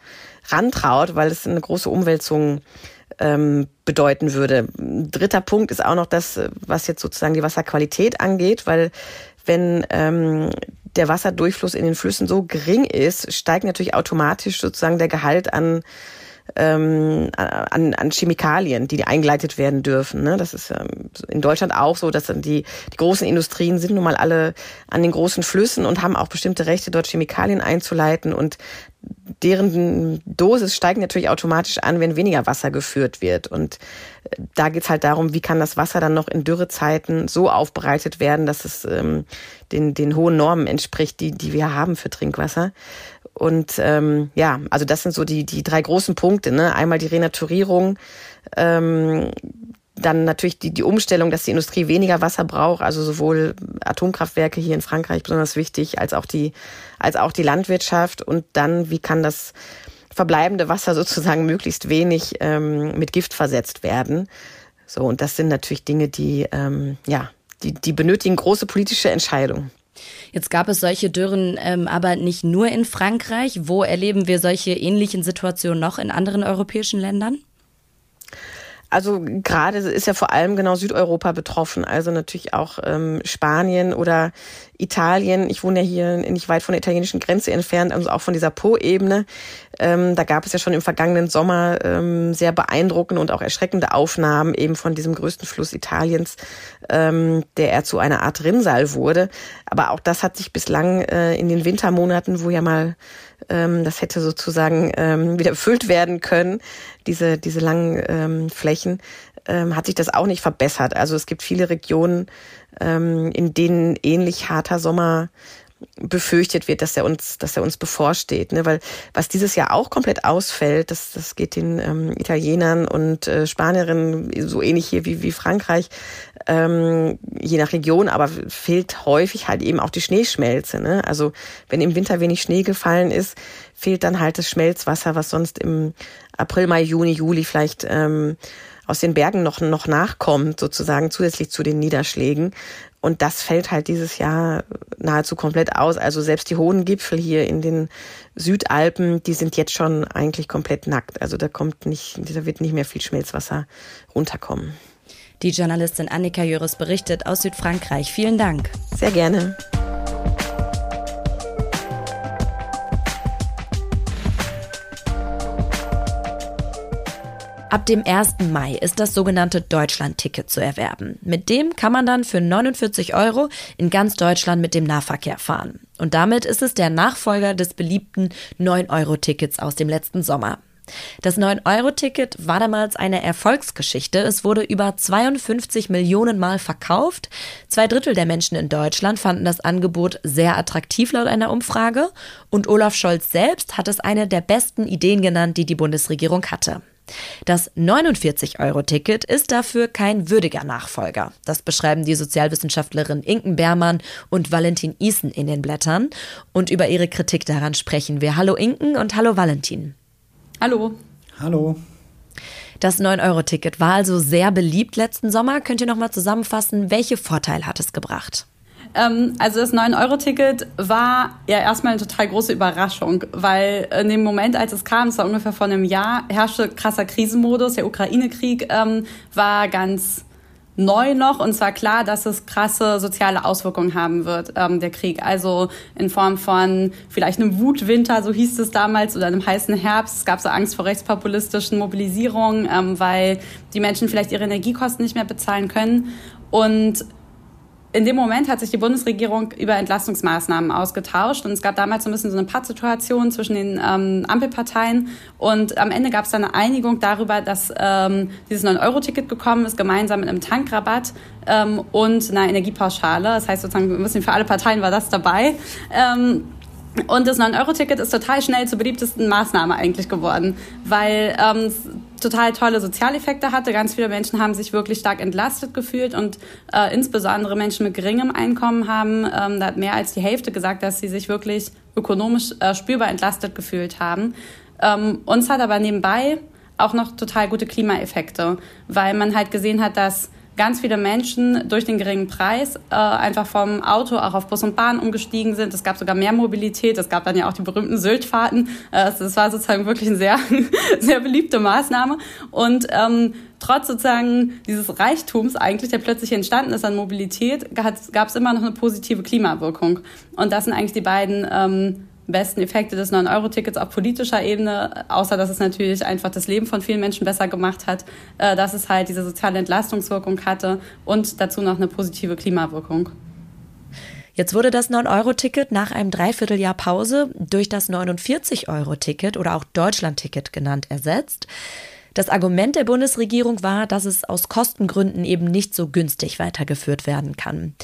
rantraut, weil es eine große Umwälzung ähm, bedeuten würde. Dritter Punkt ist auch noch das, was jetzt sozusagen die Wasserqualität angeht, weil wenn ähm, der Wasserdurchfluss in den Flüssen so gering ist, steigt natürlich automatisch sozusagen der Gehalt an ähm, an, an Chemikalien, die eingeleitet werden dürfen. Ne? Das ist ähm, in Deutschland auch so, dass dann die, die großen Industrien sind nun mal alle an den großen Flüssen und haben auch bestimmte Rechte, dort Chemikalien einzuleiten und deren Dosis steigt natürlich automatisch an, wenn weniger Wasser geführt wird. Und äh, da geht's halt darum, wie kann das Wasser dann noch in Dürrezeiten so aufbereitet werden, dass es ähm, den, den hohen Normen entspricht, die, die wir haben für Trinkwasser. Und ähm, ja, also das sind so die, die drei großen Punkte. Ne? Einmal die Renaturierung, ähm, dann natürlich die, die Umstellung, dass die Industrie weniger Wasser braucht, also sowohl Atomkraftwerke hier in Frankreich besonders wichtig, als auch die, als auch die Landwirtschaft. Und dann, wie kann das verbleibende Wasser sozusagen möglichst wenig ähm, mit Gift versetzt werden? So, und das sind natürlich Dinge, die, ähm, ja, die, die benötigen große politische Entscheidungen. Jetzt gab es solche Dürren ähm, aber nicht nur in Frankreich. Wo erleben wir solche ähnlichen Situationen noch in anderen europäischen Ländern? Also gerade ist ja vor allem genau Südeuropa betroffen, also natürlich auch ähm, Spanien oder Italien. Ich wohne ja hier nicht weit von der italienischen Grenze entfernt, also auch von dieser Po-Ebene. Ähm, da gab es ja schon im vergangenen Sommer ähm, sehr beeindruckende und auch erschreckende Aufnahmen eben von diesem größten Fluss Italiens, ähm, der eher zu einer Art Rinnsal wurde. Aber auch das hat sich bislang äh, in den Wintermonaten, wo ja mal ähm, das hätte sozusagen ähm, wieder befüllt werden können, diese, diese langen ähm, Flächen, ähm, hat sich das auch nicht verbessert. Also es gibt viele Regionen, ähm, in denen ähnlich harter Sommer befürchtet wird, dass er uns, dass er uns bevorsteht. Ne? Weil was dieses Jahr auch komplett ausfällt, das, das geht den ähm, Italienern und äh, Spanierinnen so ähnlich hier wie, wie Frankreich, ähm, je nach Region, aber fehlt häufig halt eben auch die Schneeschmelze. Ne? Also wenn im Winter wenig Schnee gefallen ist, fehlt dann halt das Schmelzwasser, was sonst im April, Mai, Juni, Juli vielleicht ähm, aus den Bergen noch, noch nachkommt, sozusagen zusätzlich zu den Niederschlägen. Und das fällt halt dieses Jahr nahezu komplett aus. Also selbst die hohen Gipfel hier in den Südalpen, die sind jetzt schon eigentlich komplett nackt. Also da kommt nicht, da wird nicht mehr viel Schmelzwasser runterkommen. Die Journalistin Annika Jöris berichtet aus Südfrankreich. Vielen Dank. Sehr gerne. Ab dem 1. Mai ist das sogenannte Deutschland-Ticket zu erwerben. Mit dem kann man dann für 49 Euro in ganz Deutschland mit dem Nahverkehr fahren. Und damit ist es der Nachfolger des beliebten 9-Euro-Tickets aus dem letzten Sommer. Das 9-Euro-Ticket war damals eine Erfolgsgeschichte. Es wurde über 52 Millionen Mal verkauft. Zwei Drittel der Menschen in Deutschland fanden das Angebot sehr attraktiv laut einer Umfrage. Und Olaf Scholz selbst hat es eine der besten Ideen genannt, die die Bundesregierung hatte. Das 49-Euro-Ticket ist dafür kein würdiger Nachfolger. Das beschreiben die Sozialwissenschaftlerin Inken Bermann und Valentin Isen in den Blättern. Und über ihre Kritik daran sprechen wir. Hallo Inken und hallo Valentin. Hallo. Hallo. Das 9-Euro-Ticket war also sehr beliebt letzten Sommer. Könnt ihr noch mal zusammenfassen, welche Vorteile hat es gebracht? Ähm, also das 9-Euro-Ticket war ja erstmal eine total große Überraschung, weil in dem Moment, als es kam, es war ungefähr vor einem Jahr, herrschte krasser Krisenmodus. Der Ukraine-Krieg ähm, war ganz neu noch und zwar klar, dass es krasse soziale Auswirkungen haben wird, ähm, der Krieg. Also in Form von vielleicht einem Wutwinter, so hieß es damals, oder einem heißen Herbst. Es gab so Angst vor rechtspopulistischen Mobilisierungen, ähm, weil die Menschen vielleicht ihre Energiekosten nicht mehr bezahlen können. Und in dem Moment hat sich die Bundesregierung über Entlastungsmaßnahmen ausgetauscht und es gab damals so ein bisschen so eine Pattsituation zwischen den ähm, Ampelparteien und am Ende gab es dann eine Einigung darüber, dass ähm, dieses 9-Euro-Ticket gekommen ist, gemeinsam mit einem Tankrabatt ähm, und einer Energiepauschale. Das heißt sozusagen ein bisschen für alle Parteien war das dabei. Ähm, und das 9-Euro-Ticket ist total schnell zur beliebtesten Maßnahme eigentlich geworden, weil ähm, total tolle Sozialeffekte hatte. Ganz viele Menschen haben sich wirklich stark entlastet gefühlt und äh, insbesondere Menschen mit geringem Einkommen haben, ähm, da hat mehr als die Hälfte gesagt, dass sie sich wirklich ökonomisch äh, spürbar entlastet gefühlt haben. Ähm, uns hat aber nebenbei auch noch total gute Klimaeffekte, weil man halt gesehen hat, dass ganz viele Menschen durch den geringen Preis äh, einfach vom Auto auch auf Bus und Bahn umgestiegen sind. Es gab sogar mehr Mobilität. Es gab dann ja auch die berühmten Syltfahrten. Äh, das war sozusagen wirklich eine sehr, sehr beliebte Maßnahme. Und ähm, trotz sozusagen dieses Reichtums eigentlich, der plötzlich entstanden ist an Mobilität, gab es immer noch eine positive Klimawirkung. Und das sind eigentlich die beiden ähm, besten Effekte des 9-Euro-Tickets auf politischer Ebene, außer dass es natürlich einfach das Leben von vielen Menschen besser gemacht hat, äh, dass es halt diese soziale Entlastungswirkung hatte und dazu noch eine positive Klimawirkung. Jetzt wurde das 9-Euro-Ticket nach einem Dreivierteljahr Pause durch das 49-Euro-Ticket oder auch Deutschland-Ticket genannt ersetzt. Das Argument der Bundesregierung war, dass es aus Kostengründen eben nicht so günstig weitergeführt werden kann.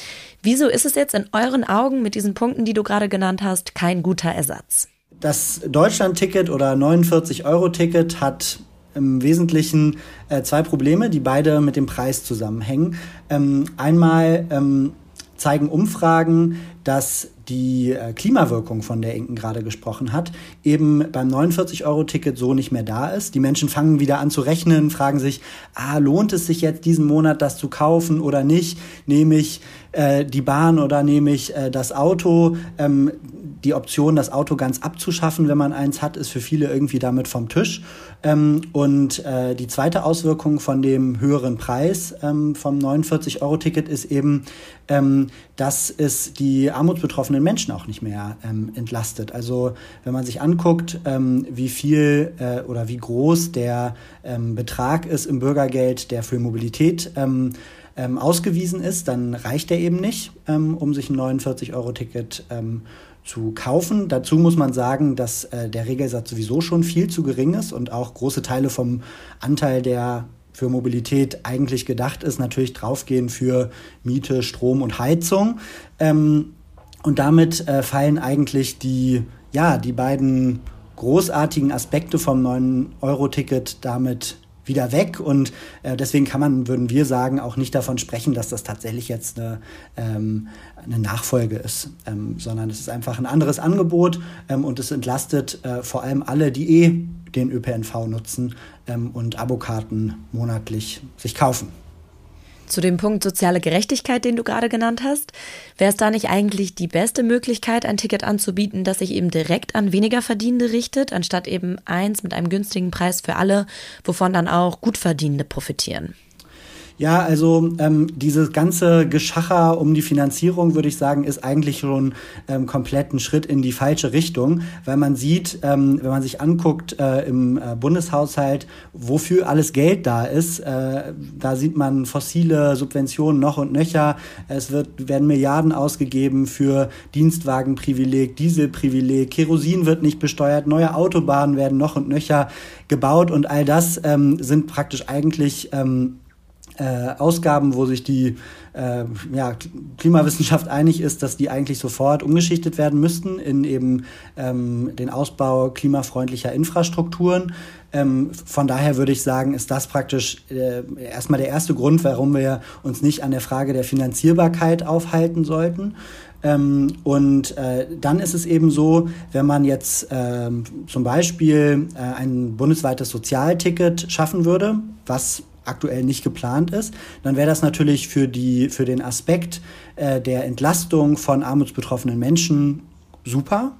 Wieso ist es jetzt in euren Augen mit diesen Punkten, die du gerade genannt hast, kein guter Ersatz? Das Deutschland-Ticket oder 49-Euro-Ticket hat im Wesentlichen äh, zwei Probleme, die beide mit dem Preis zusammenhängen. Ähm, einmal ähm, zeigen Umfragen, dass die äh, Klimawirkung, von der Inken gerade gesprochen hat, eben beim 49-Euro-Ticket so nicht mehr da ist. Die Menschen fangen wieder an zu rechnen, fragen sich, ah, lohnt es sich jetzt diesen Monat das zu kaufen oder nicht? Nehme ich äh, die Bahn oder nehme ich äh, das Auto? Ähm, die Option, das Auto ganz abzuschaffen, wenn man eins hat, ist für viele irgendwie damit vom Tisch. Ähm, und äh, die zweite Auswirkung von dem höheren Preis ähm, vom 49-Euro-Ticket ist eben, ähm, dass es die armutsbetroffenen Menschen auch nicht mehr ähm, entlastet. Also wenn man sich anguckt, ähm, wie viel äh, oder wie groß der ähm, Betrag ist im Bürgergeld, der für Mobilität ausgewiesen ist, dann reicht er eben nicht, um sich ein 49-Euro-Ticket ähm, zu kaufen. Dazu muss man sagen, dass äh, der Regelsatz sowieso schon viel zu gering ist und auch große Teile vom Anteil, der für Mobilität eigentlich gedacht ist, natürlich draufgehen für Miete, Strom und Heizung. Ähm, und damit äh, fallen eigentlich die, ja, die beiden großartigen Aspekte vom 9-Euro-Ticket damit wieder weg. Und äh, deswegen kann man, würden wir sagen, auch nicht davon sprechen, dass das tatsächlich jetzt eine, ähm, eine Nachfolge ist, ähm, sondern es ist einfach ein anderes Angebot ähm, und es entlastet äh, vor allem alle, die eh den ÖPNV nutzen ähm, und Abokarten monatlich sich kaufen. Zu dem Punkt soziale Gerechtigkeit, den du gerade genannt hast, wäre es da nicht eigentlich die beste Möglichkeit, ein Ticket anzubieten, das sich eben direkt an weniger Verdienende richtet, anstatt eben eins mit einem günstigen Preis für alle, wovon dann auch Gutverdienende profitieren? Ja, also ähm, dieses ganze Geschacher um die Finanzierung, würde ich sagen, ist eigentlich schon ähm, komplett ein Schritt in die falsche Richtung, weil man sieht, ähm, wenn man sich anguckt äh, im äh, Bundeshaushalt, wofür alles Geld da ist, äh, da sieht man fossile Subventionen noch und nöcher. Es wird, werden Milliarden ausgegeben für Dienstwagenprivileg, Dieselprivileg, Kerosin wird nicht besteuert, neue Autobahnen werden noch und nöcher gebaut und all das ähm, sind praktisch eigentlich ähm, äh, Ausgaben, wo sich die äh, ja, Klimawissenschaft einig ist, dass die eigentlich sofort umgeschichtet werden müssten in eben ähm, den Ausbau klimafreundlicher Infrastrukturen. Ähm, von daher würde ich sagen, ist das praktisch äh, erstmal der erste Grund, warum wir uns nicht an der Frage der Finanzierbarkeit aufhalten sollten. Ähm, und äh, dann ist es eben so, wenn man jetzt ähm, zum Beispiel äh, ein bundesweites Sozialticket schaffen würde, was aktuell nicht geplant ist, dann wäre das natürlich für, die, für den Aspekt äh, der Entlastung von armutsbetroffenen Menschen super.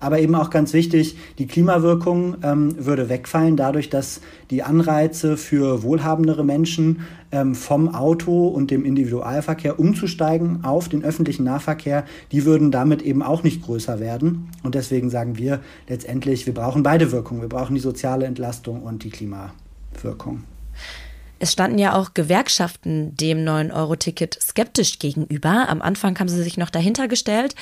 Aber eben auch ganz wichtig, die Klimawirkung ähm, würde wegfallen, dadurch, dass die Anreize für wohlhabendere Menschen ähm, vom Auto und dem Individualverkehr umzusteigen auf den öffentlichen Nahverkehr, die würden damit eben auch nicht größer werden. Und deswegen sagen wir letztendlich, wir brauchen beide Wirkungen. Wir brauchen die soziale Entlastung und die Klimawirkung. Es standen ja auch Gewerkschaften dem 9-Euro-Ticket skeptisch gegenüber. Am Anfang haben sie sich noch dahinter gestellt.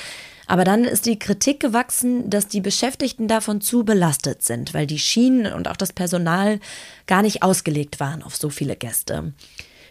Aber dann ist die Kritik gewachsen, dass die Beschäftigten davon zu belastet sind, weil die Schienen und auch das Personal gar nicht ausgelegt waren auf so viele Gäste.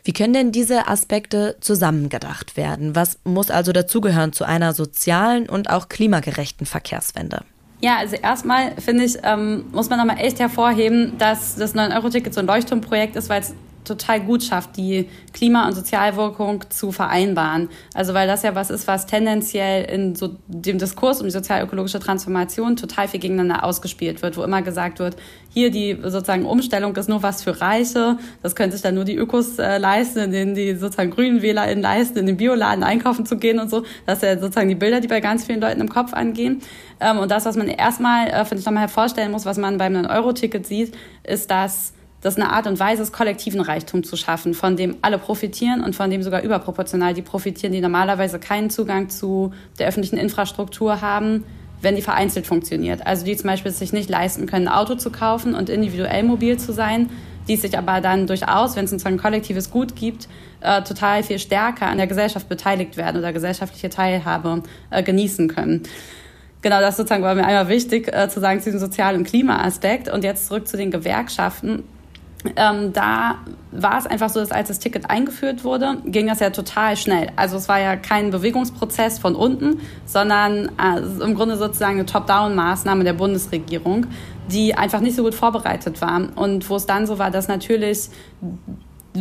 Wie können denn diese Aspekte zusammengedacht werden? Was muss also dazugehören zu einer sozialen und auch klimagerechten Verkehrswende? Ja, also erstmal finde ich, ähm, muss man nochmal echt hervorheben, dass das 9-Euro-Ticket so ein Leuchtturmprojekt ist, weil es total gut schafft, die Klima- und Sozialwirkung zu vereinbaren. Also weil das ja was ist, was tendenziell in so dem Diskurs um die sozial-ökologische Transformation total viel gegeneinander ausgespielt wird, wo immer gesagt wird, hier die sozusagen Umstellung ist nur was für Reiche, das können sich dann nur die Ökos äh, leisten, in denen die sozusagen grünen WählerInnen leisten, in den Bioladen einkaufen zu gehen und so. Das sind ja sozusagen die Bilder, die bei ganz vielen Leuten im Kopf angehen. Ähm, und das, was man erstmal, äh, finde ich, nochmal hervorstellen muss, was man beim 9-Euro-Ticket sieht, ist, dass das eine Art und Weise ist, kollektiven Reichtum zu schaffen, von dem alle profitieren und von dem sogar überproportional die profitieren, die normalerweise keinen Zugang zu der öffentlichen Infrastruktur haben, wenn die vereinzelt funktioniert. Also die zum Beispiel sich nicht leisten können, ein Auto zu kaufen und individuell mobil zu sein, die sich aber dann durchaus, wenn es sozusagen ein kollektives Gut gibt, äh, total viel stärker an der Gesellschaft beteiligt werden oder gesellschaftliche Teilhabe äh, genießen können. Genau, das sozusagen war mir einmal wichtig äh, zu sagen zu diesem Sozial- und Klimaaspekt. Und jetzt zurück zu den Gewerkschaften. Ähm, da war es einfach so, dass als das Ticket eingeführt wurde, ging das ja total schnell. Also es war ja kein Bewegungsprozess von unten, sondern äh, im Grunde sozusagen eine Top-Down-Maßnahme der Bundesregierung, die einfach nicht so gut vorbereitet war. Und wo es dann so war, dass natürlich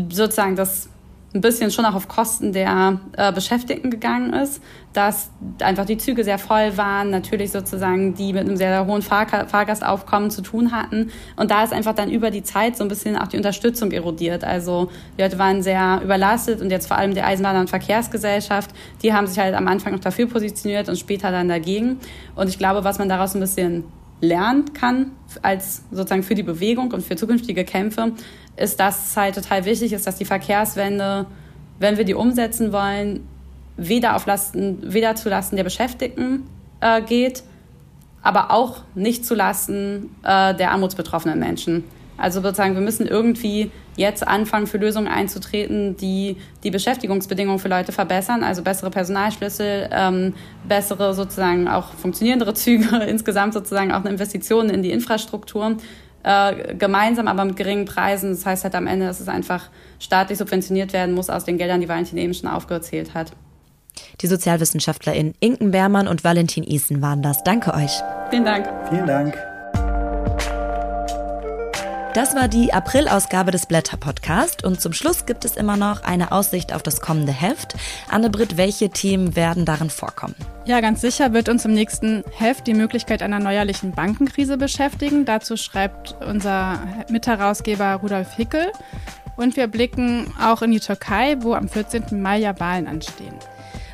sozusagen das ein bisschen schon auch auf Kosten der äh, Beschäftigten gegangen ist, dass einfach die Züge sehr voll waren, natürlich sozusagen die mit einem sehr, hohen Fahr Fahrgastaufkommen zu tun hatten. Und da ist einfach dann über die Zeit so ein bisschen auch die Unterstützung erodiert. Also die Leute waren sehr überlastet und jetzt vor allem die Eisenbahn- und Verkehrsgesellschaft, die haben sich halt am Anfang noch dafür positioniert und später dann dagegen. Und ich glaube, was man daraus ein bisschen lernen kann, als sozusagen für die Bewegung und für zukünftige Kämpfe, ist, dass es halt total wichtig ist, dass die Verkehrswende, wenn wir die umsetzen wollen, weder auf Lasten, weder zu Lasten der Beschäftigten äh, geht, aber auch nicht zu Lasten äh, der armutsbetroffenen Menschen. Also sozusagen, wir müssen irgendwie jetzt anfangen, für Lösungen einzutreten, die die Beschäftigungsbedingungen für Leute verbessern, also bessere Personalschlüssel, ähm, bessere sozusagen auch funktionierendere Züge, insgesamt sozusagen auch eine Investition in die Infrastruktur äh, gemeinsam, aber mit geringen Preisen. Das heißt halt am Ende, dass es einfach staatlich subventioniert werden muss aus den Geldern, die Valentin eben schon aufgezählt hat. Die SozialwissenschaftlerInnen Inken Bermann und Valentin Isen waren das. Danke euch. Vielen Dank. Vielen Dank. Das war die April-Ausgabe des Blätter-Podcast und zum Schluss gibt es immer noch eine Aussicht auf das kommende Heft. Anne-Britt, welche Themen werden darin vorkommen? Ja, ganz sicher wird uns im nächsten Heft die Möglichkeit einer neuerlichen Bankenkrise beschäftigen. Dazu schreibt unser Mitherausgeber Rudolf Hickel. Und wir blicken auch in die Türkei, wo am 14. Mai ja Wahlen anstehen.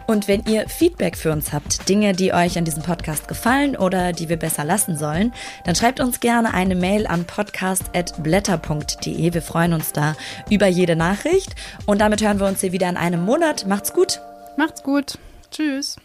Und wenn ihr Feedback für uns habt, Dinge, die euch an diesem Podcast gefallen oder die wir besser lassen sollen, dann schreibt uns gerne eine Mail an podcast.blätter.de. Wir freuen uns da über jede Nachricht. Und damit hören wir uns hier wieder in einem Monat. Macht's gut. Macht's gut. Tschüss.